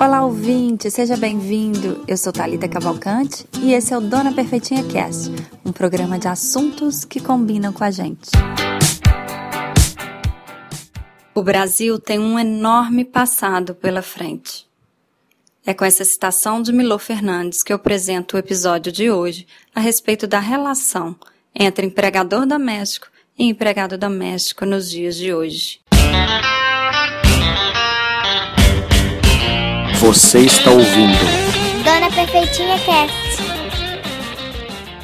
Olá, ouvinte, seja bem-vindo. Eu sou Talita Cavalcante e esse é o Dona Perfeitinha Cast, um programa de assuntos que combinam com a gente. O Brasil tem um enorme passado pela frente. É com essa citação de Milô Fernandes que eu apresento o episódio de hoje a respeito da relação entre empregador doméstico e empregado doméstico nos dias de hoje. Você está ouvindo Dona Perfeitinha Cast.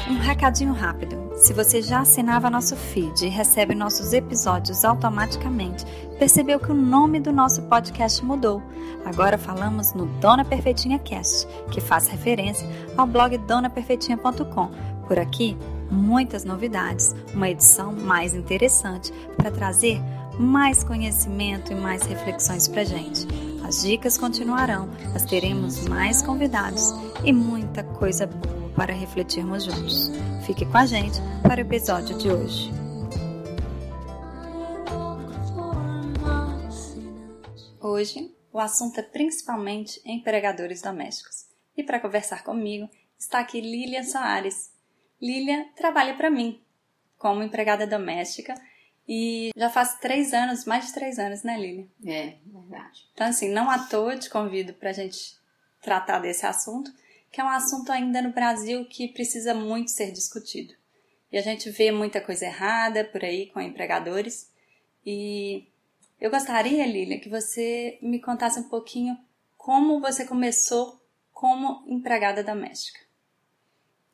Um recadinho rápido. Se você já assinava nosso feed e recebe nossos episódios automaticamente, percebeu que o nome do nosso podcast mudou. Agora falamos no Dona Perfeitinha Cast, que faz referência ao blog donaperfeitinha.com. Por aqui, muitas novidades, uma edição mais interessante para trazer mais conhecimento e mais reflexões para gente. As dicas continuarão, mas teremos mais convidados e muita coisa boa para refletirmos juntos. Fique com a gente para o episódio de hoje. Hoje, o assunto é principalmente empregadores domésticos. E para conversar comigo, está aqui Lilian Soares. Lilian trabalha para mim como empregada doméstica e já faz três anos, mais de três anos, né, Lilian? É, verdade. Então, assim, não à toa te convido para a gente tratar desse assunto, que é um assunto ainda no Brasil que precisa muito ser discutido. E a gente vê muita coisa errada por aí com empregadores. E eu gostaria, Lilian, que você me contasse um pouquinho como você começou como empregada doméstica.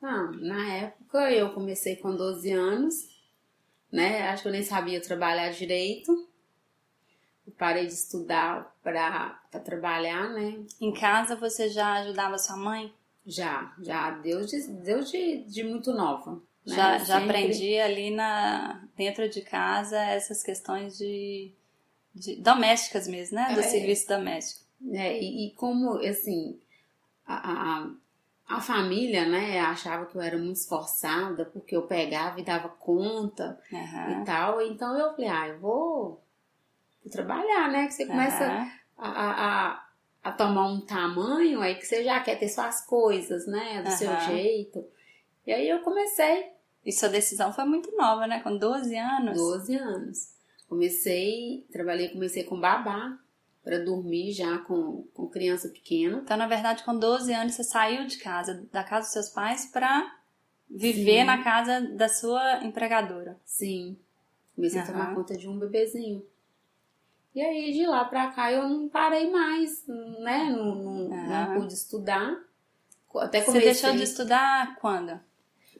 Ah, na época eu comecei com 12 anos, né? Acho que eu nem sabia trabalhar direito. Eu parei de estudar para trabalhar, né? Em casa você já ajudava sua mãe? Já, já, Deus de, Deus de, de muito nova. Né? Já, já Sempre- aprendi ali na, dentro de casa essas questões de, de domésticas mesmo, né? Do É. serviço doméstico. né? E, e como, assim, a, a, a família, né, achava que eu era muito esforçada porque eu pegava e dava conta Aham. e tal. Então eu falei, ah, eu vou, vou trabalhar, né? Que você começa Aham. a, a, a, tomar um tamanho aí que você já quer ter suas coisas, né? Do seu Aham. jeito. E aí eu comecei, E sua decisão foi muito nova, né? Com 12 anos. 12 anos. Comecei, trabalhei, comecei com babá para dormir já com, com criança pequena. Então, na verdade, com 12 anos, você saiu de casa, da casa dos seus pais, para viver Sim. na casa da sua empregadora. Sim. Comecei a Aham. tomar conta de um bebezinho. E aí, de lá pra cá, eu não parei mais, né? Não, não, Aham. não pude estudar. Até Você comecei deixou de estudar quando?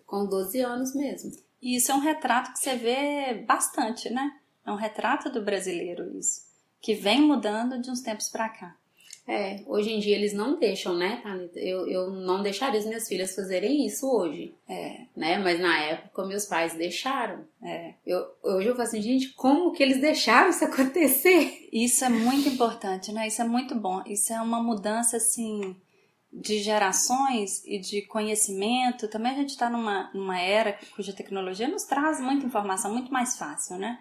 com 12 anos mesmo. E isso é um retrato que você vê bastante, né? É um retrato do brasileiro, isso. Que vem mudando de uns tempos pra cá. É, hoje em dia eles não deixam, né, Thalita? Eu, eu não deixaria as minhas filhas fazerem isso hoje, É, né? Mas na época meus pais deixaram. é. Eu, hoje eu falo assim, gente, como que eles deixaram isso acontecer? Isso é muito importante, né? Isso é muito bom. Isso é uma mudança, assim, de gerações e de conhecimento. Também a gente está numa, numa era cuja tecnologia nos traz muita informação muito mais fácil, né?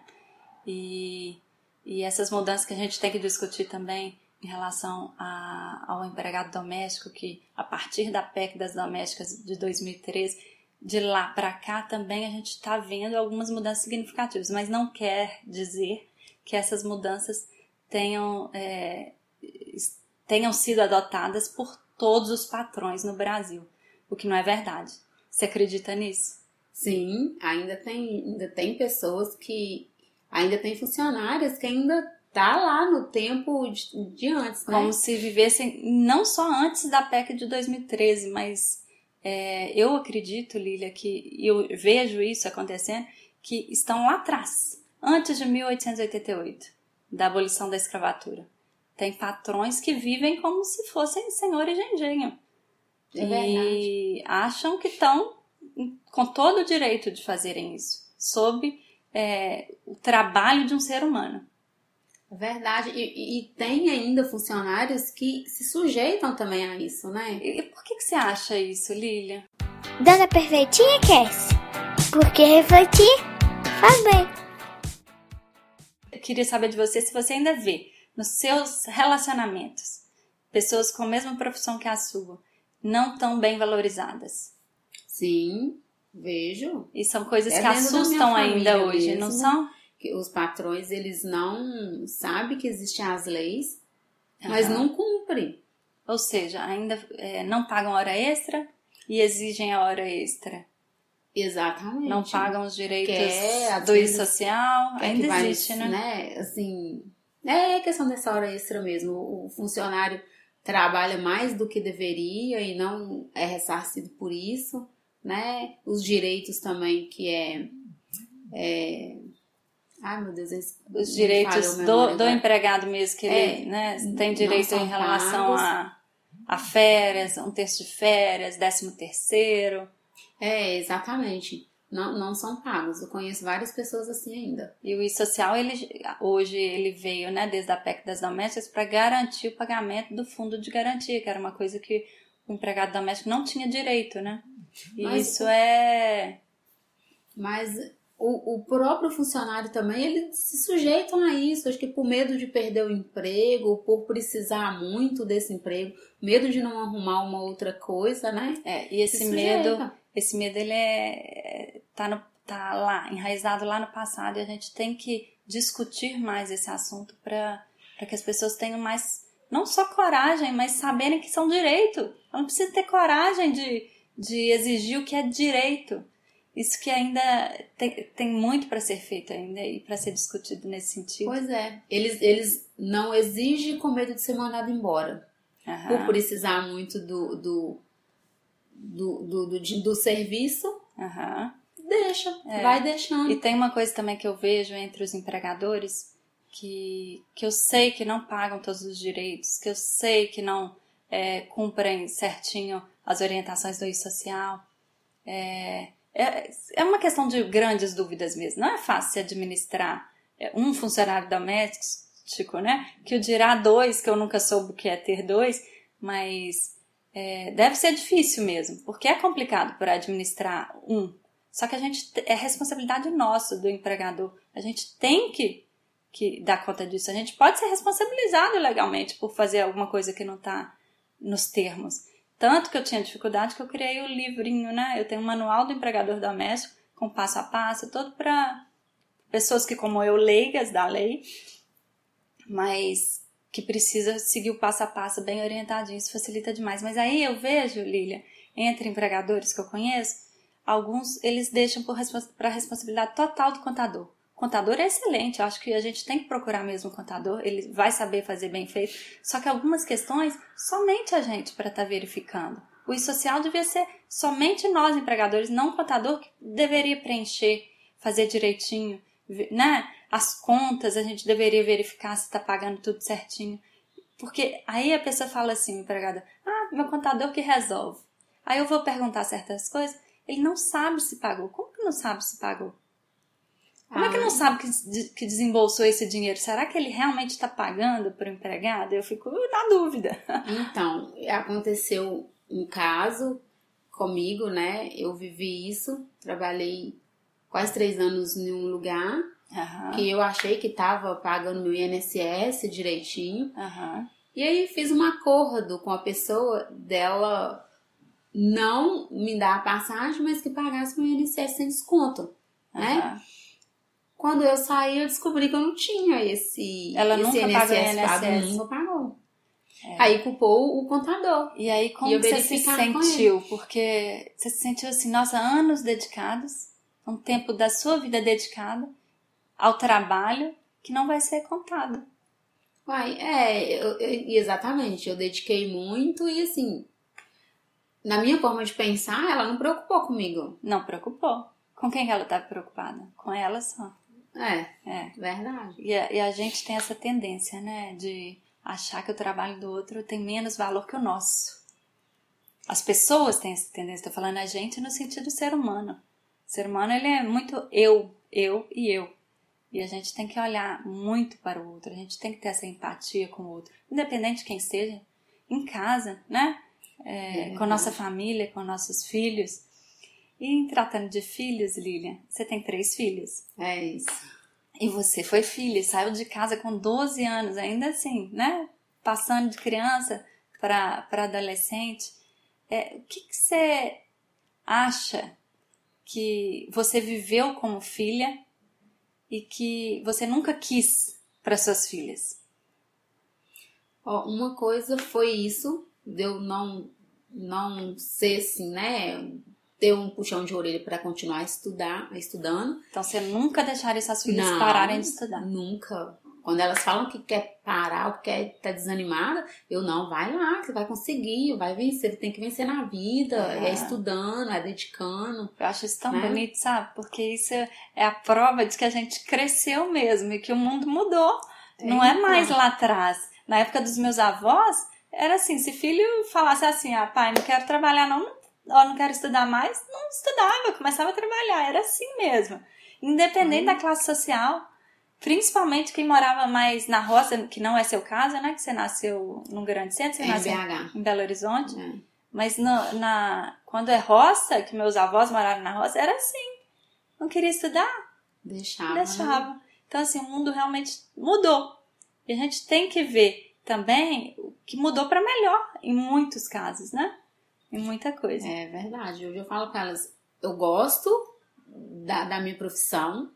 E, e essas mudanças que a gente tem que discutir também em relação a- ao empregado doméstico, que a partir da PEC das domésticas de 2013, de lá para cá também a gente está vendo algumas mudanças significativas, mas não quer dizer que essas mudanças tenham, é, tenham sido adotadas por todos os patrões no Brasil, o que não é verdade. Você acredita nisso? Sim, ainda tem, ainda tem pessoas que. Ainda tem funcionárias que ainda tá lá no tempo de, de antes, né? Como se vivessem não só antes da PEC de 2013, mas é, eu acredito, Lília, que eu vejo isso acontecendo, que estão lá atrás, antes de 1888, da abolição da escravatura. Tem patrões que vivem como se fossem senhores de engenho. É verdade. e acham que estão com todo o direito de fazerem isso, sob é, o trabalho de um ser humano. É verdade. E, e- tem ainda funcionários que se sujeitam também a isso, né? E por que, que você acha isso, Lilia? Dona Perfeitinha Cast. Porque refletir faz bem. Eu queria saber de você se você ainda vê nos seus relacionamentos pessoas com a mesma profissão que a sua não tão bem valorizadas. Sim, vejo. E são coisas É que assustam ainda hoje, mesmo. não são? Que os patrões, eles não sabem que existem as leis, mas Aham. não cumprem. Ou seja, ainda é, não pagam hora extra e exigem a hora extra. Exatamente. Não pagam os direitos Quer, às do vezes, social. É que Ainda vai, existe, né? Assim, é questão dessa hora extra mesmo. O funcionário trabalha mais do que deveria e não é ressarcido por isso, né? Os direitos também que é, é... Ai, meu Deus, esse- Os direitos do, do empregado mesmo, que ele É, né, tem direito em relação pagos. a, a férias, um terço de férias, décimo terceiro. É, exatamente. Não, não são pagos. Eu conheço várias pessoas assim ainda. E o I-Social, ele, hoje, ele veio, né, desde a PEC das domésticas, para garantir o pagamento do fundo de garantia, que era uma coisa que o empregado doméstico não tinha direito, né? Mas- isso é... Mas o, o próprio funcionário também, eles se sujeitam a isso. Acho que por medo de perder o emprego, por precisar muito desse emprego, medo de não arrumar uma outra coisa, né? é e esse Se medo, esse medo, ele é, tá, no, tá lá, enraizado lá no passado, e a gente tem que discutir mais esse assunto para que as pessoas tenham mais, não só coragem, mas saberem que são direito. Ela não precisa ter coragem de, de exigir o que é direito. Isso que ainda tem, tem muito para ser feito ainda e para ser discutido nesse sentido. Pois é. Eles, eles não exigem com medo de ser mandado embora. Aham. Por precisar muito do, do, do, do, do, de- do serviço, Aham. deixa. É. Vai deixando. E tem uma coisa também que eu vejo entre os empregadores que, que eu sei que não pagam todos os direitos, que eu sei que não é, cumprem certinho as orientações do I-Social. É, é, é uma questão de grandes dúvidas mesmo. Não é fácil administrar é, um funcionário doméstico, né? Que o dirá dois, que eu nunca soube o que é ter dois, mas é, deve ser difícil mesmo, porque é complicado para administrar um. Só que a gente é responsabilidade nossa do empregador. A gente tem que, que dar conta disso. A gente pode ser responsabilizado legalmente por fazer alguma coisa que não está nos termos. Tanto que eu tinha dificuldade que eu criei o livrinho, né? Eu tenho um manual do empregador doméstico com passo a passo, todo para pessoas que, como eu, leigas da lei, mas que precisa seguir o passo a passo bem orientadinho. Isso facilita demais. Mas aí eu vejo, Lília, entre empregadores que eu conheço, alguns eles deixam para a responsabilidade total do contador. Contador é excelente, eu acho que a gente tem que procurar mesmo o contador, ele vai saber fazer bem feito. Só que algumas questões, somente a gente para estar verificando. O social devia ser somente nós, empregadores, não o contador que deveria preencher, fazer direitinho, né? As contas a gente deveria verificar se está pagando tudo certinho. Porque aí a pessoa fala assim, empregada, ah, meu contador que resolve. Aí eu vou perguntar certas coisas, ele não sabe se pagou. Como que não sabe se pagou? Como é que não sabe que, que desembolsou esse dinheiro? Será que ele realmente está pagando para o empregado? Eu fico na dúvida. Então, aconteceu um caso comigo, né? Eu vivi isso, trabalhei quase três anos em um lugar Aham, que eu achei que tava pagando meu INSS direitinho. aham, E aí fiz um acordo com a pessoa dela não me dar a passagem, mas que pagasse meu INSS sem desconto, né? Quando eu saí, eu descobri que eu não tinha esse, Ela esse nunca INSS pagou pago, INSS. nunca pagou. Aí culpou o contador. E aí, como E você se sentiu? Porque você se sentiu assim, nossa, anos dedicados, um tempo da sua vida dedicada ao trabalho que não vai ser contado. Uai, é, eu- eu- exatamente. Eu dediquei muito e assim, na minha forma de pensar, ela não preocupou comigo. Não preocupou. Com quem que ela estava preocupada? Com ela só. É, É. verdade. E a, e a gente tem essa tendência, né, de achar que o trabalho do outro tem menos valor que o nosso. As pessoas têm essa tendência, estou falando a gente no sentido ser humano. O ser humano, ele é muito eu, eu e eu. E a gente tem que olhar muito para o outro, a gente tem que ter essa empatia com o outro, independente de quem seja, em casa, né? É, É com a nossa família, com nossos filhos. E em tratando de filhos, Lilian, você tem três filhos. É isso. E você foi filha, e saiu de casa com 12 anos, ainda assim, né? Passando de criança, para adolescente, é, o que, que você acha que você viveu como filha e que você nunca quis para suas filhas? Ó, uma coisa foi isso, de eu não, não ser assim, né? Ter um puxão de orelha para continuar a estudar, estudando. Então você nunca deixaria suas filhas Não, pararem de estudar? Nunca. Quando elas falam que quer parar ou que quer tá desanimada, eu não, vai lá, você vai conseguir, vai vencer, tem que vencer na vida, É. é, estudando, é dedicando. Eu acho isso tão Né? bonito, sabe? Porque isso é a prova de que a gente cresceu mesmo e que o mundo mudou. Não é mais lá atrás. Na época dos meus avós, era assim, se filho falasse assim, ah, pai, não quero trabalhar não, ou não quero estudar mais, não estudava, começava a trabalhar, era assim mesmo. Independente Uhum. da classe social, principalmente quem morava mais na roça, que não é seu caso, né? Que você nasceu num grande centro, você É nasceu BH. em Belo Horizonte. É. Mas no- na, quando é roça, que meus avós moraram na roça, era assim. Não queria estudar, Deixava. né? deixava. Então, assim, o mundo realmente mudou. E a gente tem que ver também o que mudou para melhor, em muitos casos, né? Em muita coisa. É verdade. Hoje eu falo com elas, eu gosto da, da minha profissão,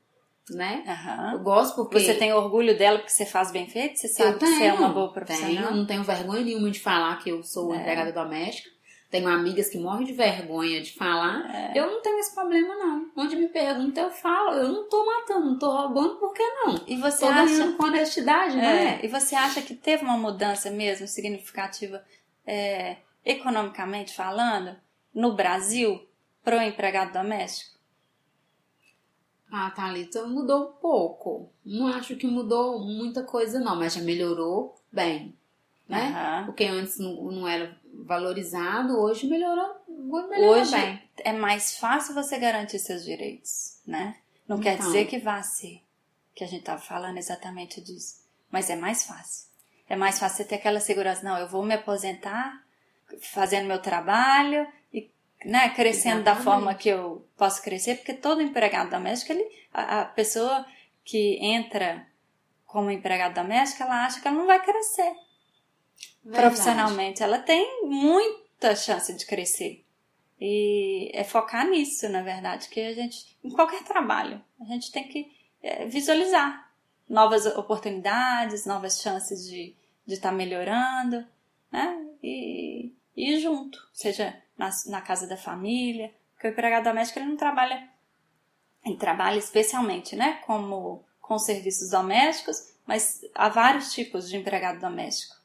né? Aham. Eu gosto porque. Você tem orgulho dela porque você faz bem feito? Você sabe eu que tenho, você é uma boa profissional? Tenho, não tenho vergonha nenhuma de falar que eu sou É. empregada doméstica. Tenho amigas que morrem de vergonha de falar. É. Eu não tenho esse problema, não. Onde me pergunta, eu falo. Eu não tô matando, não tô roubando, por que não? E você Tô acha... com honestidade, É, né? e você acha que teve uma mudança mesmo significativa, é, economicamente falando, no Brasil, pro empregado doméstico? Ah, Thalita, mudou um pouco. Não acho que mudou muita coisa, não, mas já melhorou bem, né? Aham. Porque antes não, não era valorizado, hoje melhorou, melhorou Hoje bem. é mais fácil você garantir seus direitos, né? Não quer Então. dizer que vá ser, que a gente tava falando exatamente disso, mas é mais fácil. É mais fácil você ter aquela segurança, não, eu vou me aposentar fazendo meu trabalho e né, crescendo da Exatamente. forma que eu posso crescer, porque todo empregado doméstico, ele, a, a pessoa que entra como empregado doméstico, ela acha que ela não vai crescer Verdade. profissionalmente. Ela tem muita chance de crescer. E é focar nisso, na verdade, que a gente, em qualquer trabalho, a gente tem que é, visualizar novas oportunidades, novas chances de estar de tá melhorando, né? E ir junto, seja na, na casa da família, porque o empregado doméstico ele não trabalha, ele trabalha especialmente, né? Como com serviços domésticos, mas há vários tipos de empregado doméstico.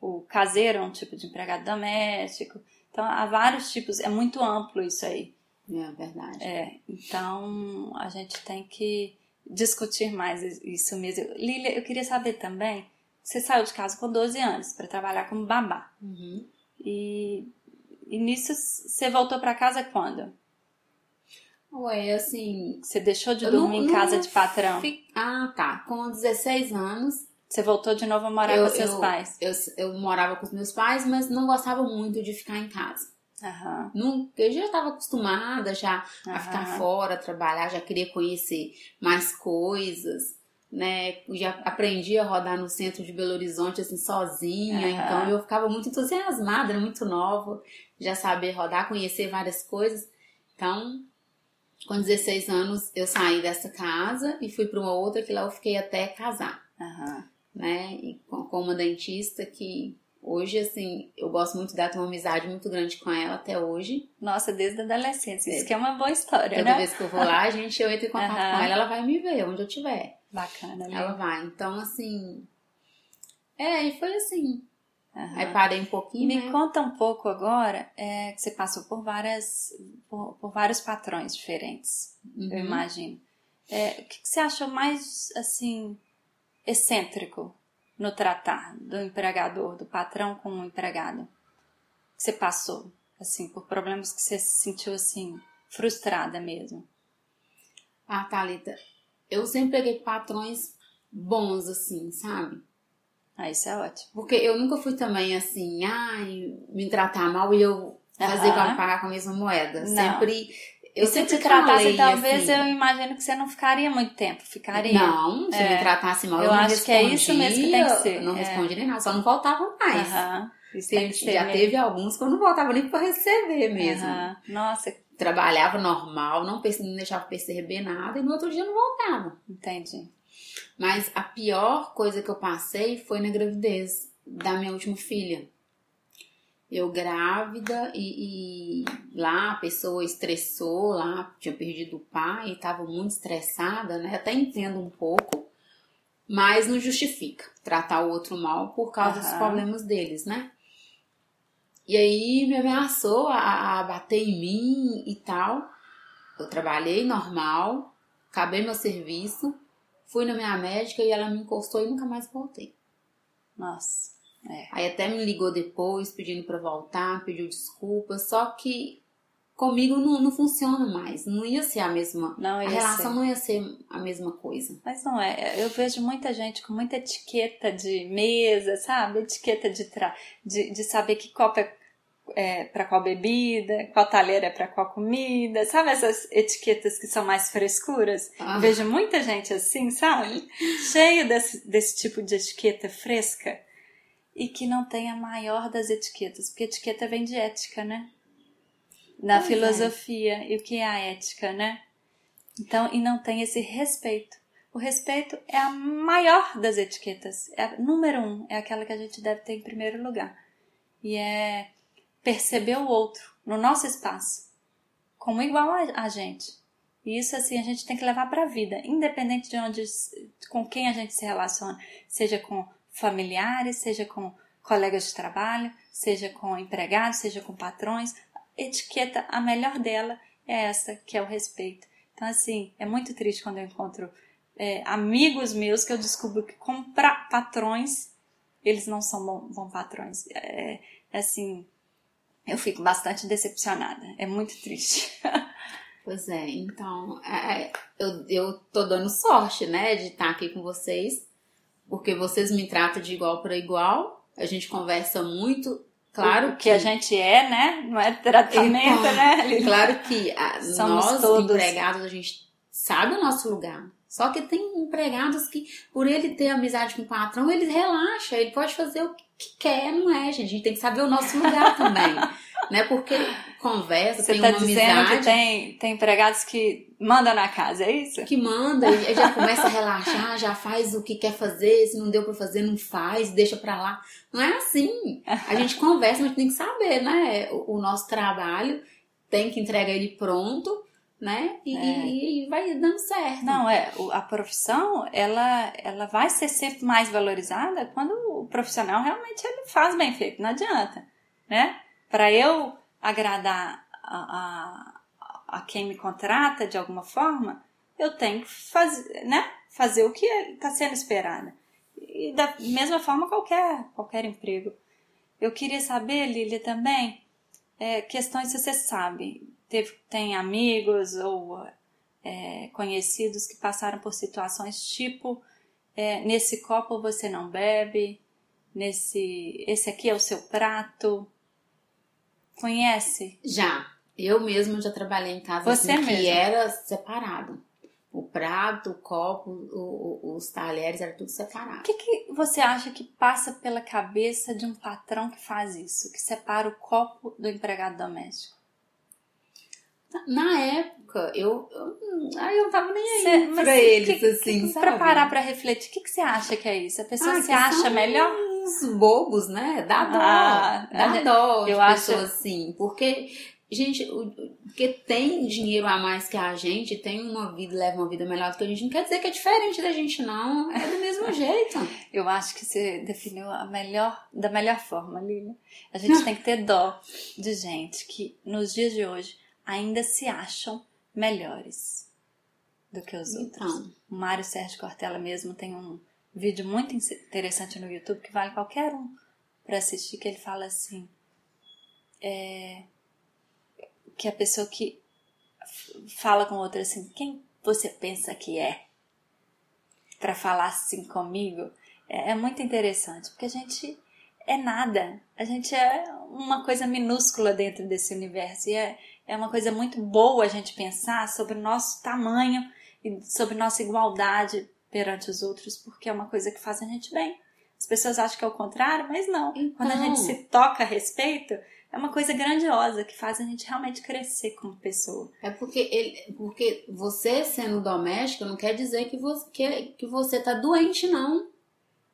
O caseiro é um tipo de empregado doméstico, então há vários tipos, é muito amplo isso aí. É verdade. É, então a gente tem que discutir mais isso mesmo. Lília, eu queria saber também, você saiu de casa com 12 anos para trabalhar como babá. Uhum. E, e nisso você voltou para casa quando? Ué, assim. Você deixou de dormir não- em casa de patrão? fi- Ah, tá. Com 16 anos, Você voltou de novo a morar eu, com seus eu- pais? Eu, eu morava com os meus pais, mas não gostava muito de ficar em casa. Aham. Nunca, eu já estava acostumada já a Aham. ficar fora, trabalhar, já queria conhecer mais coisas, né? Já aprendi a rodar no centro de Belo Horizonte assim sozinha, Aham. então eu ficava muito entusiasmada, era muito nova, já saber rodar, conhecer várias coisas. Então, com 16 anos eu saí dessa casa e fui para uma outra que lá eu fiquei até casar Aham. né? E com, com uma dentista que hoje, assim, eu gosto muito dela, tenho uma amizade muito grande com ela até hoje. Nossa, desde a adolescência. Isso É. que é uma boa história, Toda né? vez que eu vou lá, a gente, eu entro em contato Aham. com ela, ela vai me ver onde eu estiver. Bacana, né? Ela vai. Então, assim. É, e foi assim. Aham. Aí parei um pouquinho, Me né? conta um pouco agora, é, que você passou por várias, por, por vários patrões diferentes, eu Uhum. imagino. É, o que, que você achou mais, assim, excêntrico no tratar do empregador, do patrão com o empregado? Que você passou, assim, por problemas que você se sentiu, assim, frustrada mesmo? Ah, Thalita, eu sempre peguei patrões bons, assim, sabe? Ah, isso é ótimo. Porque eu nunca fui também assim, ai, me tratar mal e eu fazer pra pagar com a mesma moeda. Não. Sempre. Eu e se sempre te tratasse, falei, talvez assim, eu imagino que você não ficaria muito tempo, ficaria. Não, se É. me tratasse mal, eu, Eu não acho que é isso mesmo que tem que ser, Não é. respondia nem nada, só não voltava mais. Ser já mesmo. teve alguns que eu não voltava nem para receber mesmo. Aham. Nossa, Trabalhava normal, não, não deixava perceber nada e no outro dia não voltava. entendi. Mas a pior coisa que eu passei foi na gravidez da minha última filha. Eu grávida e, e lá a pessoa estressou, lá tinha perdido o pai, estava muito estressada, né? Até entendo um pouco, mas não justifica tratar o outro mal por causa dos Aham. problemas deles, né? E aí me ameaçou a, a bater em mim e tal. Eu trabalhei normal, acabei meu serviço, fui na minha médica e ela me encostou e nunca mais voltei. Nossa. É. Aí até me ligou depois pedindo pra voltar, pediu desculpas, só que comigo não, não funciona mais, não ia ser a mesma. Não a ia relação ser. não ia ser a mesma coisa. Mas não é. Eu vejo muita gente com muita etiqueta de mesa, sabe? Etiqueta de, tra... de, de saber que copo é, é para qual bebida, qual talher é para qual comida. Sabe essas etiquetas que são mais frescuras? Ah. Vejo muita gente assim, sabe? Cheio desse, desse tipo de etiqueta fresca. E que não tem a maior das etiquetas. Porque etiqueta vem de ética, né? Na Pois é. filosofia. E o que é a ética, né? Então, e não tem esse respeito. O respeito é a maior das etiquetas. É a número um. É aquela que a gente deve ter em primeiro lugar. E é perceber o outro no nosso espaço como igual a, a gente. E isso assim a gente tem que levar para a vida, independente de onde, com quem a gente se relaciona, seja com familiares, seja com colegas de trabalho, seja com empregados, seja com patrões. Etiqueta, a melhor dela é essa, que é o respeito. Então, assim, é muito triste quando eu encontro é, amigos meus que eu descubro que, como pra- patrões, eles não são bom, bons patrões. É, é assim, eu fico bastante decepcionada. É muito triste. Pois é, então é, eu, eu tô dando sorte, né, de estar aqui com vocês, porque vocês me tratam de igual para igual, a gente conversa muito, claro o que a gente é, né? Não é tratamento, Então, né? Lili? Claro que a- nós, todos. empregados, a gente sabe o nosso lugar. Só que tem empregados que, por ele ter amizade com o patrão, ele relaxa, ele pode fazer o que quer, não é, gente? A gente tem que saber o nosso lugar também. né? Porque conversa, Você tem tá uma dizendo amizade que tem, tem empregados que mandam na casa, é isso? que manda e já começa a relaxar, já faz o que quer fazer, se não deu pra fazer, não faz, deixa pra lá. Não é assim. A gente conversa, mas tem que saber, né? O, o nosso trabalho tem que entregar ele pronto, né? E, É. e- e vai dando certo. Não, é, a profissão, ela, ela vai ser sempre mais valorizada quando o profissional realmente ele faz bem feito, não adianta, né? Para eu agradar a, a, a quem me contrata de alguma forma, eu tenho que fazer, né? Fazer o que está sendo esperado. E da mesma forma qualquer, qualquer emprego. Eu queria saber, Lília, também, é, questões que você sabe. Teve, tem amigos ou é, conhecidos que passaram por situações tipo é, nesse copo você não bebe, nesse esse aqui é o seu prato. Conhece? Já. Eu mesma já trabalhei em casa Você assim, que era separado. O prato, o copo, o- o- os talheres, era tudo O separado. que, que você acha que passa pela cabeça de um patrão que faz isso, que separa o copo do empregado doméstico? Na época, eu, eu, aí eu não tava nem aí Cê- pra eles, que- assim, que- sabe? Pra parar pra refletir, o que, que você acha que é isso? A pessoa Ah, se acha melhor? Uns bobos, né? Dá dó. Ah, a dá gente- dó de eu acho- assim. Porque, gente, porque tem dinheiro a mais que a gente, tem uma vida, leva uma vida melhor do que a gente. Não quer dizer que é diferente da gente, não. É do mesmo jeito. Eu acho que você definiu a melhor, da melhor forma, Lívia. A gente tem que ter dó de gente que nos dias de hoje ainda se acham melhores do que os outros. Então, O Mário Sérgio Cortella mesmo tem um vídeo muito interessante no YouTube que vale qualquer um para assistir, que ele fala assim, é, que a pessoa que fala com outra assim, quem você pensa que é? Para falar assim comigo, é, é muito interessante, porque a gente é nada, a gente é uma coisa minúscula dentro desse universo e é, é uma coisa muito boa a gente pensar sobre o nosso tamanho e sobre nossa igualdade perante os outros, porque é uma coisa que faz a gente bem. As pessoas acham que é o contrário, mas não. Então. Quando a gente se toca a respeito, é uma coisa grandiosa que faz a gente realmente crescer como pessoa. É porque ele, porque você sendo doméstica não quer dizer que você que, que você tá doente não.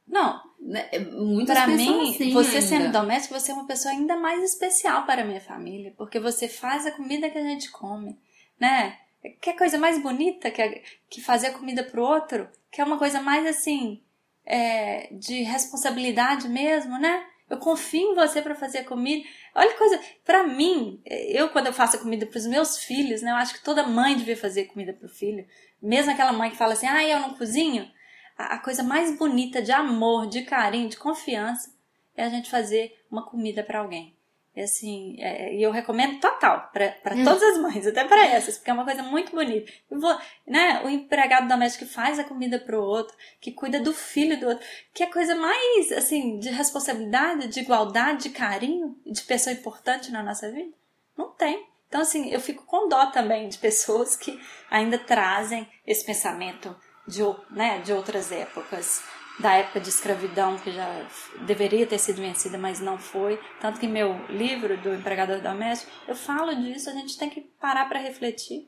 Não, Né? Muitas Pra pessoas mim, assim você ainda. sendo doméstica, você é uma pessoa ainda mais especial para a minha família, porque você faz a comida que a gente come, né? Que coisa mais bonita que, que fazer comida pro outro, que é uma coisa mais assim, é, de responsabilidade mesmo, né? Eu confio em você para fazer comida. Olha que coisa, pra mim, eu quando eu faço comida pros meus filhos, né? Eu acho que toda mãe devia fazer comida pro filho. Mesmo aquela mãe que fala assim, ah, eu não cozinho. A, a coisa mais bonita de amor, de carinho, de confiança é a gente fazer uma comida pra alguém. E assim, é, e eu recomendo total pra pra todas as mães, até pra essas, porque é uma coisa muito bonita. Vou, né, o empregado doméstico que faz a comida pro outro, que cuida do filho do outro, que é coisa mais assim de responsabilidade, de igualdade, de carinho, de pessoa importante na nossa vida. Não tem. Então assim, eu fico com dó também de pessoas que ainda trazem esse pensamento de, né, de outras épocas da época de escravidão que já deveria ter sido vencida, mas não foi. Tanto que meu livro do empregador doméstico, eu falo disso, a gente tem que parar para refletir.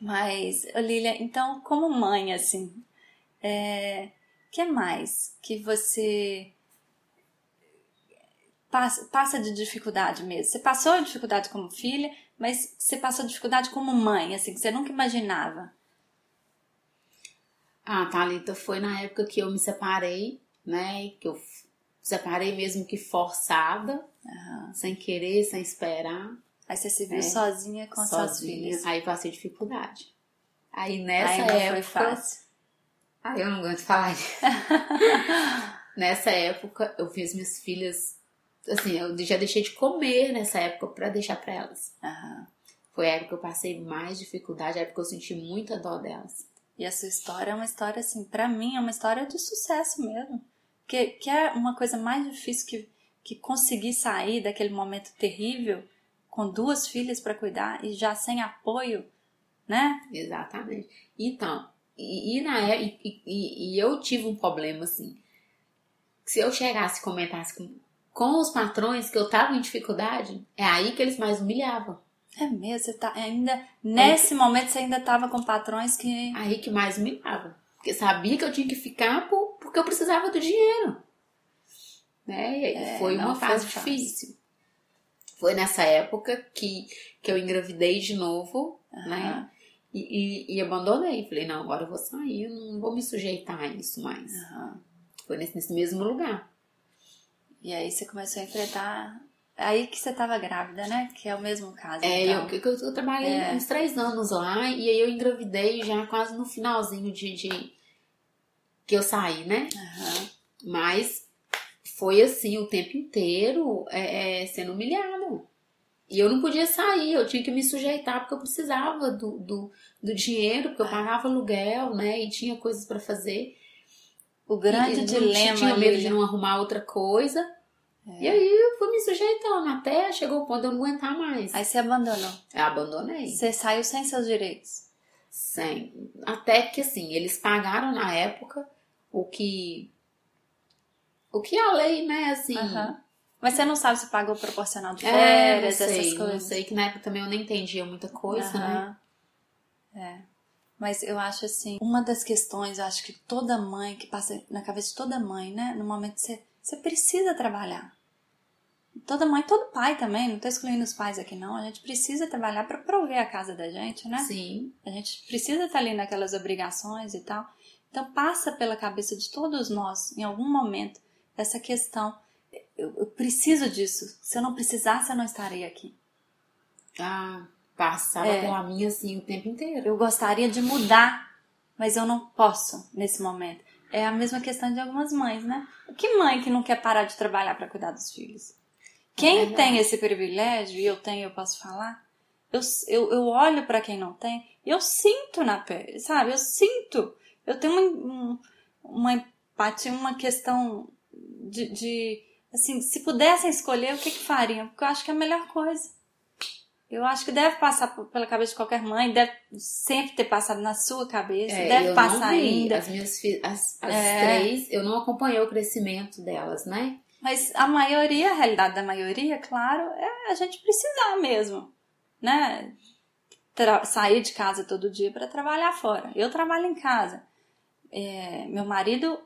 Mas, ô, Lília, então, como mãe, assim, é, que mais que você passa, passa de dificuldade mesmo? Você passou dificuldade como filha, mas você passou dificuldade como mãe, assim, que você nunca imaginava. Ah, Thalita, foi na época que eu me separei, né? Que eu separei mesmo que forçada, sem querer, sem esperar, Aí você se viu É, sozinha com suas sozinha. filhas. Aí passei dificuldade. Aí nessa Aí época. foi fácil. Aí eu não aguento falar. nessa época eu fiz minhas filhas. Assim, eu já deixei de comer nessa época pra deixar pra elas. Aham. Foi a época que eu passei mais dificuldade, a época que eu senti muita dó delas. E a sua história é uma história, assim, pra mim, é uma história de sucesso mesmo. Que, que é uma coisa mais difícil que, que conseguir sair daquele momento terrível com duas filhas pra cuidar e já sem apoio, né? Exatamente. Então, e, e na é- e, e- e eu tive um problema assim. Se eu chegasse e comentasse com, com os patrões que eu tava em dificuldade, é aí que eles mais humilhavam. É mesmo, você tá ainda. Nesse momento você ainda tava com patrões que. Aí que mais humilhavam. Porque sabia que eu tinha que ficar por, porque eu precisava do dinheiro. Né? E aí É, foi uma foi fase fácil. difícil. Foi nessa época que, que eu engravidei de novo, né? Aham, E, e, e abandonei. Falei, não, agora eu vou sair, eu não vou me sujeitar a isso mais. aham. Foi nesse, nesse mesmo lugar. E aí você começou a enfrentar. Aí que você tava grávida, né? Que é o mesmo caso. É, então. eu, que eu, eu trabalhei É. uns três anos lá e aí eu engravidei já quase no finalzinho de, de que eu saí, né? Aham. Mas foi assim o tempo inteiro é, é, sendo humilhada. E eu não podia sair, eu tinha que me sujeitar porque eu precisava do, do, do dinheiro, porque eu pagava aluguel, né? E tinha coisas pra fazer. O grande E dilema. Tinha medo de Lilian, não arrumar outra coisa. É. E aí eu fui me sujeitando até chegou o ponto de eu não aguentar mais. Aí você abandonou. Eu abandonei. Você saiu sem seus direitos. Sem. Até que assim, eles pagaram na época o que. O que a lei, né, assim. Mas você não sabe se pagou proporcional de É, férias, não sei, essas coisas. não sei, que na época também eu nem entendia muita coisa, né? É. Mas eu acho assim, uma das questões, eu acho que toda mãe, que passa na cabeça de toda mãe, né? No momento que você, você precisa trabalhar. Toda mãe, todo pai também, não tô excluindo os pais aqui não, a gente precisa trabalhar para prover a casa da gente, né? Sim. A gente precisa estar ali naquelas obrigações e tal. Então passa pela cabeça de todos nós, em algum momento, essa questão. Eu, eu preciso disso. Se eu não precisasse, eu não estaria aqui. Ah, passava É. pela minha assim o tempo inteiro. Eu gostaria de mudar, mas eu não posso nesse momento. É a mesma questão de algumas mães, né? Que mãe que não quer parar de trabalhar para cuidar dos filhos? Quem verdade. tem esse privilégio, e eu tenho, eu posso falar, eu, eu, eu olho para quem não tem, e eu sinto na pele, sabe? Eu sinto. Eu tenho um, um, uma empatia, uma questão de, de, assim, se pudessem escolher, o que que fariam? Porque eu acho que é a melhor coisa. Eu acho que deve passar pela cabeça de qualquer mãe, deve sempre ter passado na sua cabeça, É, deve eu passar ainda. As minhas filhas, as, as É. três, eu não acompanhei o crescimento delas, né? Mas a maioria, a realidade da maioria, claro, é a gente precisar mesmo, né? Tra- sair de casa todo dia para trabalhar fora. Eu trabalho em casa. É, meu marido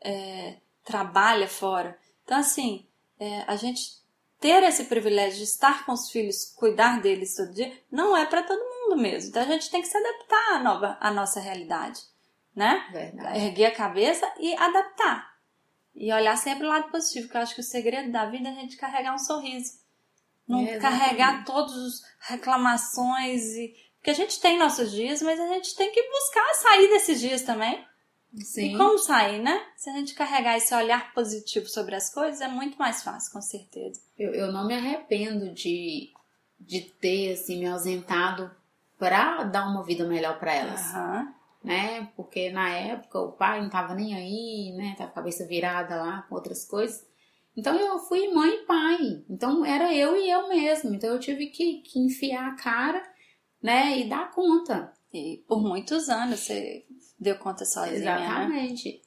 é, trabalha fora. Então, assim, é, a gente ter esse privilégio de estar com os filhos, cuidar deles todo dia, não é para todo mundo mesmo. Então, a gente tem que se adaptar à, nova, à nossa realidade, né? Verdade. erguer a cabeça e adaptar. E olhar sempre o lado positivo, que eu acho que o segredo da vida é a gente carregar um sorriso. Não É, carregar todas as reclamações e. Porque a gente tem nossos dias, mas a gente tem que buscar sair desses dias também. Sim. E como sair, né? Se a gente carregar esse olhar positivo sobre as coisas, é muito mais fácil, com certeza. Eu, eu não me arrependo de, de ter, assim, me ausentado pra dar uma vida melhor pra elas. Aham. né? Porque na época o pai não tava nem aí, né? Tava com a cabeça virada lá com outras coisas. Então eu fui mãe e pai. Então era eu e eu mesmo. Então eu tive que, que enfiar a cara, né? E dar conta. E por muitos anos você deu conta sozinha, né? Exatamente.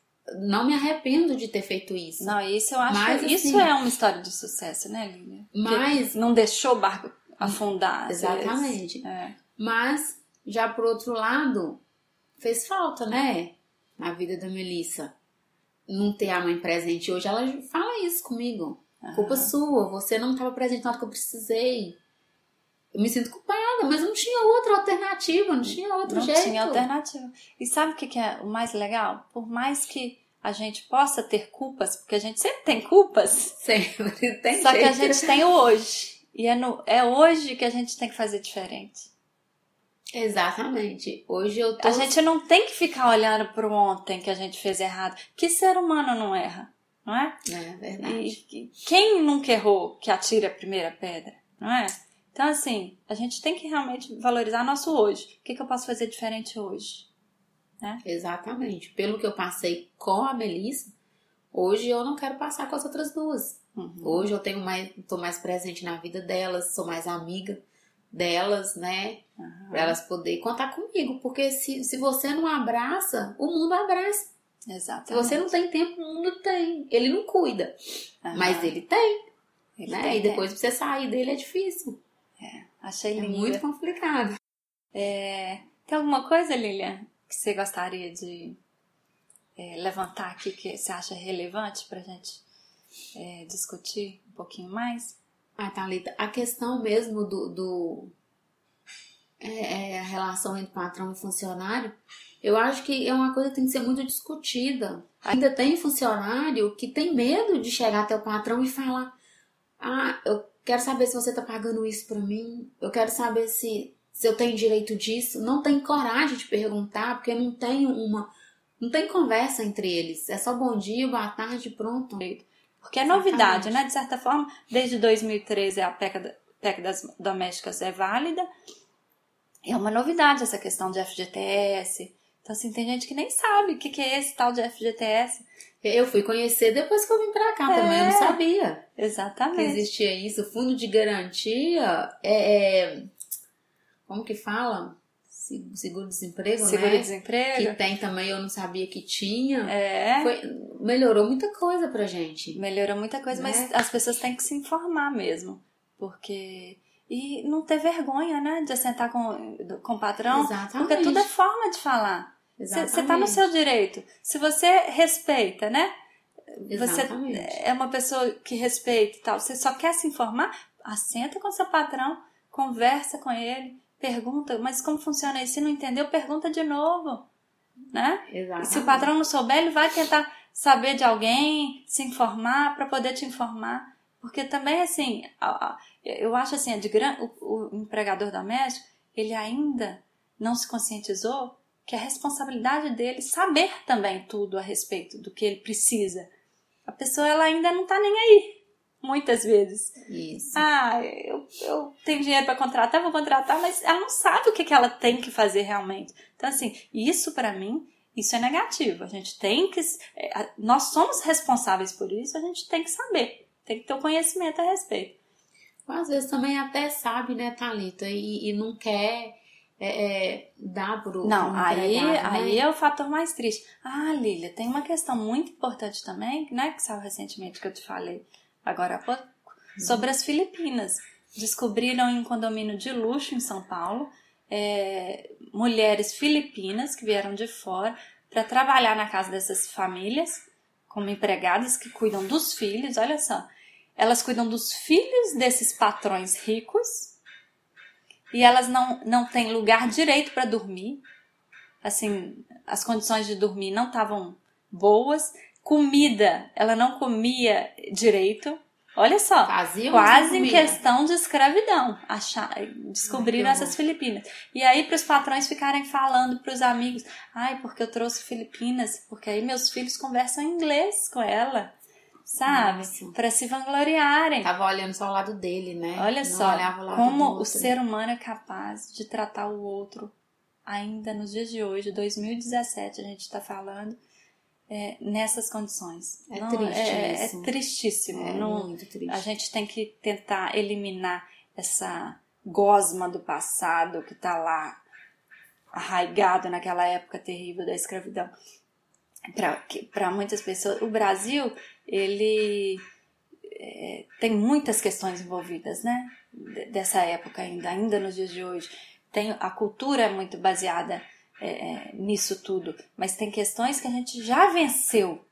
Não me arrependo de ter feito isso. Não, isso eu acho Mas, que isso assim, é uma história de sucesso, né, Lívia? Mas, Não deixou o barco afundar. exatamente. É. Mas, já por outro lado, fez falta, né? Na vida da Melissa. Não ter a mãe presente hoje. Ela fala isso comigo. Culpa sua, você não estava presente na hora que eu precisei. Eu me sinto culpada, mas não tinha outra alternativa, não tinha outro Não jeito. tinha alternativa. E sabe o que é o mais legal? Por mais que a gente possa ter culpas, porque a gente sempre tem culpas, Sempre tem só que a jeito. gente tem o hoje. E é, no, é hoje que a gente tem que fazer diferente. Exatamente. Hoje eu tô. A gente não tem que ficar olhando para o ontem que a gente fez errado. Que ser humano não erra, não é? É verdade. E quem nunca errou que atire a primeira pedra, não é? Então, assim, a gente tem que realmente valorizar nosso hoje. O que, que eu posso fazer diferente hoje? Exatamente. Pelo que eu passei com a Melissa, hoje eu não quero passar com as outras duas. Uhum. Hoje eu tenho mais, tô mais presente na vida delas, sou mais amiga delas, né? Pra elas poderem contar comigo. Porque se, se você não abraça, o mundo abraça. Se Exatamente. você não tem tempo, o mundo tem. Ele não cuida, Aham. mas ele tem, Ele né? tem e depois pra você sair dele é difícil. Tempo. Achei É lindo. muito complicado. Tem alguma coisa, Lilian, que você gostaria de é, levantar aqui que você acha relevante pra gente é, discutir um pouquinho mais? Ah, Thalita, a questão mesmo do, do é, é, a relação entre patrão e funcionário, eu acho que é uma coisa que tem que ser muito discutida. Ainda tem funcionário que tem medo de chegar até o patrão e falar: Ah, eu quero saber se você está pagando isso para mim, eu quero saber se, se eu tenho direito disso. Não tem coragem de perguntar, porque não tem uma. Não tem conversa entre eles. É só bom dia, boa tarde, pronto. Porque é novidade, né? De certa forma, desde 2013 a PEC, PEC das domésticas é válida. É uma novidade essa questão de FGTS. Então, assim, tem gente que nem sabe o que, que é esse tal de FGTS. Eu fui conhecer depois que eu vim pra cá É. também, eu não sabia que Exatamente. existia isso. Fundo de garantia é. é- como que fala? Se- Seguro-desemprego, né? Seguro-desemprego. Que tem também, eu não sabia que tinha. É. Foi- melhorou muita coisa pra gente. Melhorou muita coisa, mas Né? as pessoas têm que se informar mesmo. Porque. E não ter vergonha, né? De sentar com, com o patrão. Exatamente. Porque tudo é forma de falar. Você tá no seu direito. Se você respeita, né? Você Exatamente. é uma pessoa que respeita e tal. Você só quer se informar? Assenta com seu patrão, conversa com ele, pergunta, mas como funciona isso? Se não entendeu, pergunta de novo. Né? E Exatamente. se o patrão não souber, ele vai tentar saber de alguém, se informar para poder te informar. Porque também, assim, eu acho assim, de gran... o, o empregador doméstico, ele ainda não se conscientizou que é responsabilidade dele saber também tudo a respeito do que ele precisa. A pessoa, ela ainda não tá nem aí, muitas vezes. Isso. Ah, eu, eu tenho dinheiro para contratar, vou contratar, mas ela não sabe o que, que ela tem que fazer realmente. Então, assim, isso para mim, isso é negativo. A gente tem que. é, a- Nós somos responsáveis por isso, a gente tem que saber, tem que ter o conhecimento a respeito. Às vezes também até sabe, né, Thalita, e, e não quer é, é, dar pro Não, aí, né? aí é o fator mais triste. Ah, Lília, tem uma questão muito importante também, né, que saiu recentemente que eu te falei agora há pouco, sobre as Filipinas. Descobriram em um condomínio de luxo em São Paulo é, mulheres filipinas que vieram de fora para trabalhar na casa dessas famílias como empregadas que cuidam dos filhos. Olha só, elas cuidam dos filhos desses patrões ricos e elas não, não têm lugar direito para dormir. Assim, as condições de dormir não estavam boas. Comida, ela não comia direito. Olha só, Fazia, quase em questão de escravidão. Achar, descobriram Ai, essas Filipinas. E aí, para os patrões ficarem falando para os amigos: ai, porque eu trouxe Filipinas, porque aí meus filhos conversam inglês com ela, sabe? Nossa. Para se vangloriarem. Tava olhando só o lado dele, né? Olha Não só como o ser humano é capaz de tratar o outro, ainda nos dias de hoje, 2017, a gente está falando, é, nessas condições. É Não, triste é, isso. é tristíssimo. É Não- muito triste. a gente tem que tentar eliminar essa gosma do passado que está lá arraigado naquela época terrível da escravidão. Para muitas pessoas, o Brasil, ele é, tem muitas questões envolvidas, né? Dessa época ainda, ainda nos dias de hoje. Tem, a cultura é muito baseada é, é, nisso tudo, mas tem questões que a gente já venceu,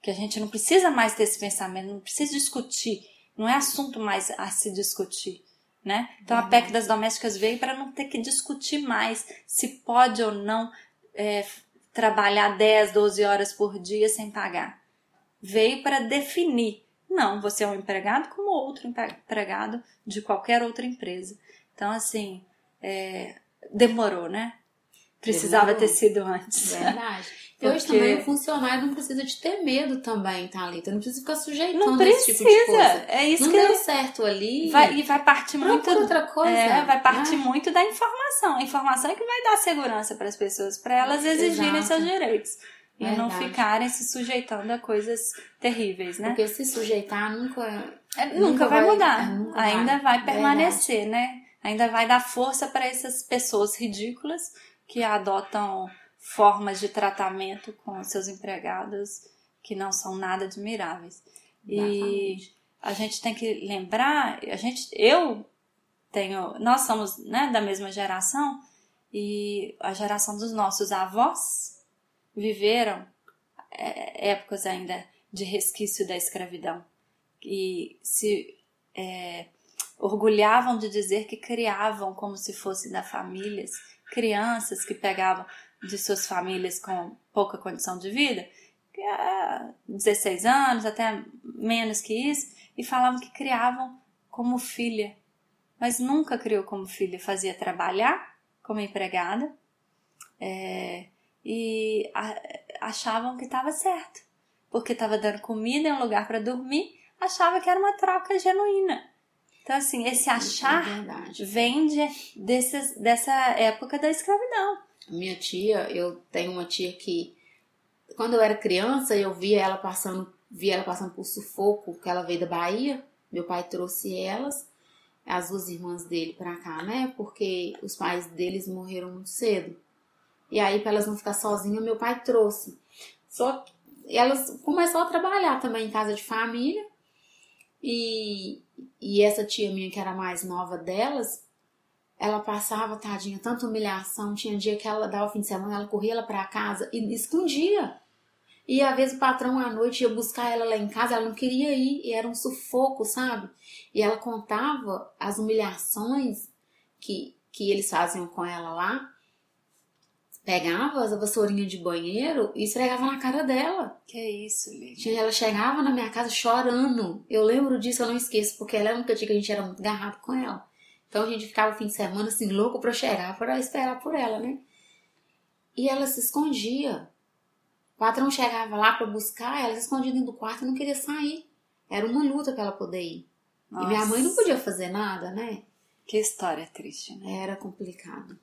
que a gente não precisa mais ter esse pensamento, não precisa discutir, não é assunto mais a se discutir. Né? Então a PEC das domésticas veio para não ter que discutir mais se pode ou não é, trabalhar 10, 12 horas por dia sem pagar. Veio para definir. Não, você é um empregado como outro empregado de qualquer outra empresa. Então, assim, é, demorou, né? Precisava Demorou. ter sido antes. Verdade. Hoje Porque- também o funcionário não precisa de ter medo também, Thalita. Não precisa ficar sujeitando Não a esse precisa. tipo de coisa. é isso não que deu certo ali. vai, e vai partir muito outra coisa. É, vai partir né? muito da informação. A informação é que vai dar segurança para as pessoas, para elas exigirem Exato. seus direitos. E não Verdade. ficarem se sujeitando a coisas terríveis, né? Porque se sujeitar nunca. É, nunca, nunca vai, vai- mudar. é, nunca Ainda vai. vai, permanecer, né? Ainda vai dar força para essas pessoas ridículas que adotam formas de tratamento com seus empregados que não são nada admiráveis. E Exatamente. a gente tem que lembrar, a gente, eu tenho, nós somos né, da mesma geração e a geração dos nossos avós viveram é, épocas ainda de resquício da escravidão e se é, orgulhavam de dizer que criavam como se fosse da famílias crianças que pegavam de suas famílias com pouca condição de vida, que é 16 anos, até menos que isso, e falavam que criavam como filha, mas nunca criou como filha, fazia trabalhar como empregada é, e a- achavam que estava certo, porque estava dando comida e um lugar para dormir, achava que era uma troca genuína. Então, assim, esse achar É vem de, desses, dessa época da escravidão. Minha tia, eu tenho uma tia que, quando eu era criança, eu via ela passando, via ela passando por sufoco, que ela veio da Bahia. Meu pai trouxe elas, as duas irmãs dele pra cá, né? Porque os pais deles morreram muito cedo. E aí, pra elas não ficar sozinhas, meu pai trouxe. Só que elas começaram a trabalhar também em casa de família. E, e essa tia minha, que era mais nova delas, ela passava, tadinha, tanta humilhação. Tinha dia que ela dava o fim de semana, ela corria ela pra casa e escondia. E às vezes o patrão à noite ia buscar ela lá em casa, ela não queria ir, e era um sufoco, sabe? E ela contava as humilhações que, que eles faziam com ela lá. Pegava as vassourinhas de banheiro e esfregava na cara dela. Que isso. Tinha- Ela chegava na minha casa chorando. Eu lembro disso, eu não esqueço, porque ela é a única dia que a gente era muito garrado com ela. Então a gente ficava o fim de semana assim, louco pra chegar, pra esperar por ela, né? E ela se escondia. O patrão chegava lá pra buscar, ela se escondia dentro do quarto e não queria sair. Era uma luta pra ela poder ir. E minha mãe não Nossa, podia fazer nada, né? Que história triste, né? Era complicado.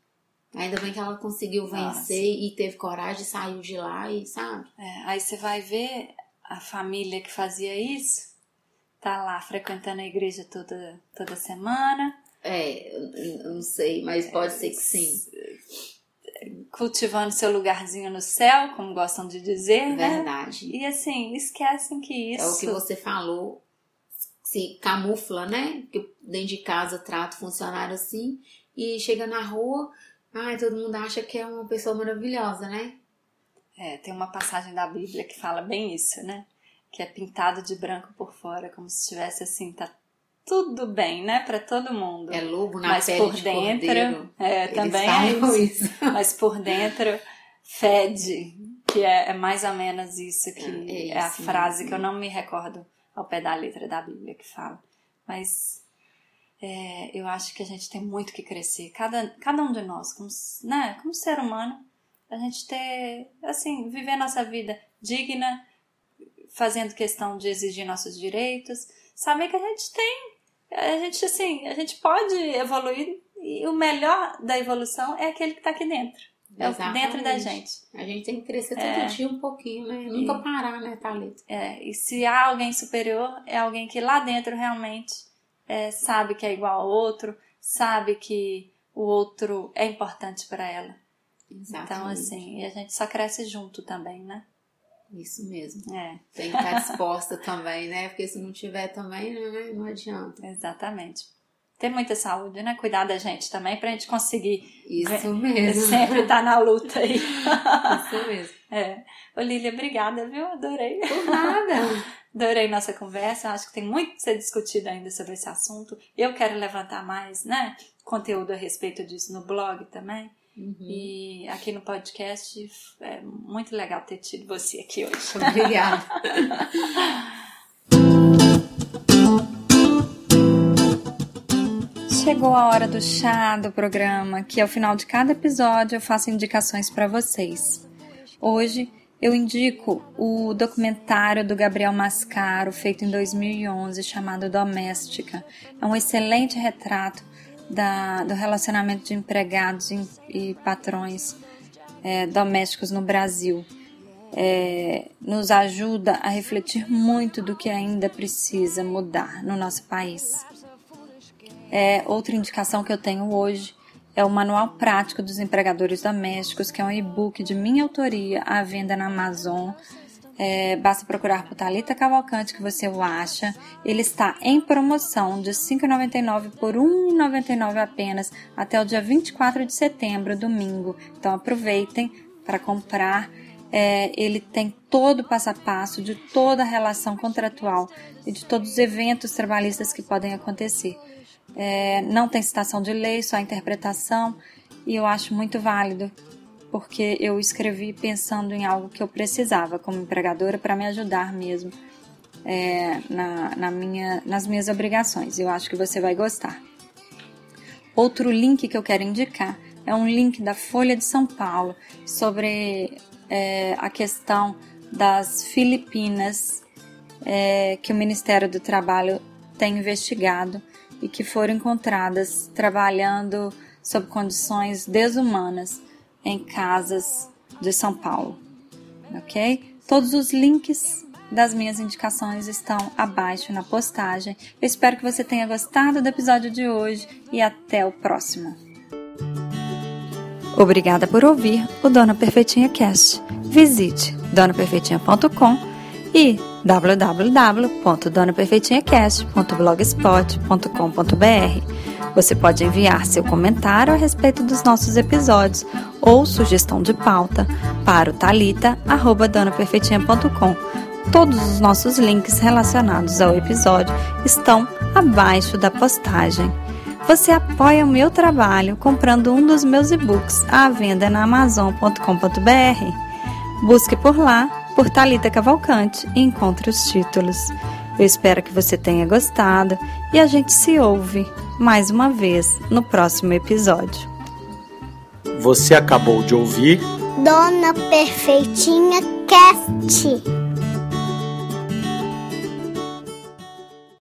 Ainda bem que ela conseguiu Nossa. vencer e teve coragem, saiu de lá e sabe? É, aí você vai ver a família que fazia isso, Tá lá frequentando a igreja toda, toda semana. É, eu não sei, mas pode ser que sim. Cultivando seu lugarzinho no céu, como gostam de dizer, né? Verdade. E assim, esquecem que isso. É o que você falou, se camufla, né? Que dentro de casa trata o funcionário assim e chega na rua, ai, todo mundo acha que é uma pessoa maravilhosa, né? É, tem uma passagem da Bíblia que fala bem isso, né? Que é pintado de branco por fora, como se estivesse assim, tá tudo bem, né, para todo mundo. É lobo na Mas pele por de dentro, cordeiro. é, Eles também é isso. isso. Mas por dentro fede, que é, é mais ou menos isso que É, é, é a isso frase que eu não me recordo ao pé da letra da Bíblia que fala. Mas é, eu acho que a gente tem muito que crescer. Cada, cada um de nós, como, né, como ser humano, a gente ter, assim, viver nossa vida digna, fazendo questão de exigir nossos direitos, saber que a gente tem, a gente, assim, a gente pode evoluir e o melhor da evolução é aquele que está aqui dentro. É o dentro da Exatamente. gente. A gente tem que crescer todo É. dia um pouquinho, né? Nunca parar, né, Thalita? É, e se há alguém superior, é alguém que lá dentro realmente é, sabe que é igual ao outro, sabe que o outro é importante para ela. Então, Exatamente. assim, e a gente só cresce junto também, né? Isso mesmo. É, Tem que estar disposta também, né? Porque se não tiver também, né, não adianta. exatamente. Ter muita saúde, né? Cuidar da gente também pra gente conseguir Isso mesmo. sempre estar na luta aí. Isso mesmo. É. Ô, Lília, obrigada, viu? Adorei. Por nada. Adorei nossa conversa. Acho que tem muito a ser discutido ainda sobre esse assunto. Eu quero levantar mais, né? Conteúdo a respeito disso no blog também. Uhum. E aqui no podcast é muito legal ter tido você aqui hoje. Obrigada. Chegou a hora do chá do programa, que ao final de cada episódio eu faço indicações para vocês. Hoje eu indico o documentário do Gabriel Mascaro, feito em 2011, chamado Doméstica. É um excelente retrato da- do relacionamento de empregados e, e patrões é, domésticos no Brasil. É, nos ajuda a refletir muito do que ainda precisa mudar no nosso país. É, outra indicação que eu tenho hoje é o Manual Prático dos Empregadores Domésticos, que é um e-book de minha autoria à venda na Amazon. É, basta procurar por Thalita Cavalcante que você o acha. Ele está em promoção de R$ 5,99 por R$ 1,99 apenas até o dia 24 de setembro, domingo. Então aproveitem para comprar. É, ele tem todo o passo a passo de toda a relação contratual e de todos os eventos trabalhistas que podem acontecer. É, não tem citação de lei, só interpretação, e eu acho muito válido, porque eu escrevi pensando em algo que eu precisava como empregadora para me ajudar mesmo é, na, na minha, nas minhas obrigações. Eu acho que você vai gostar. Outro link que eu quero indicar é um link da Folha de São Paulo sobre é, a questão das Filipinas é, que o Ministério do Trabalho tem investigado e que foram encontradas trabalhando sob condições desumanas em casas de São Paulo. Ok? Todos os links das minhas indicações estão abaixo na postagem. Eu espero que você tenha gostado do episódio de hoje e até o próximo. Obrigada por ouvir o Dona Perfeitinha Cast. Visite donaperfeitinha.com e www.donaperfeitinhacast.blogspot.com.br. Você pode enviar seu comentário a respeito dos nossos episódios ou sugestão de pauta para o talita@donaperfeitinha.com. Todos os nossos links relacionados ao episódio estão abaixo da postagem. Você apoia o meu trabalho comprando um dos meus e-books à venda na amazon.com.br. Busque por lá por Talita Cavalcante e encontre os títulos. Eu espero que você tenha gostado e a gente se ouve mais uma vez no próximo episódio. Você acabou de ouvir Dona Perfeitinha Cast.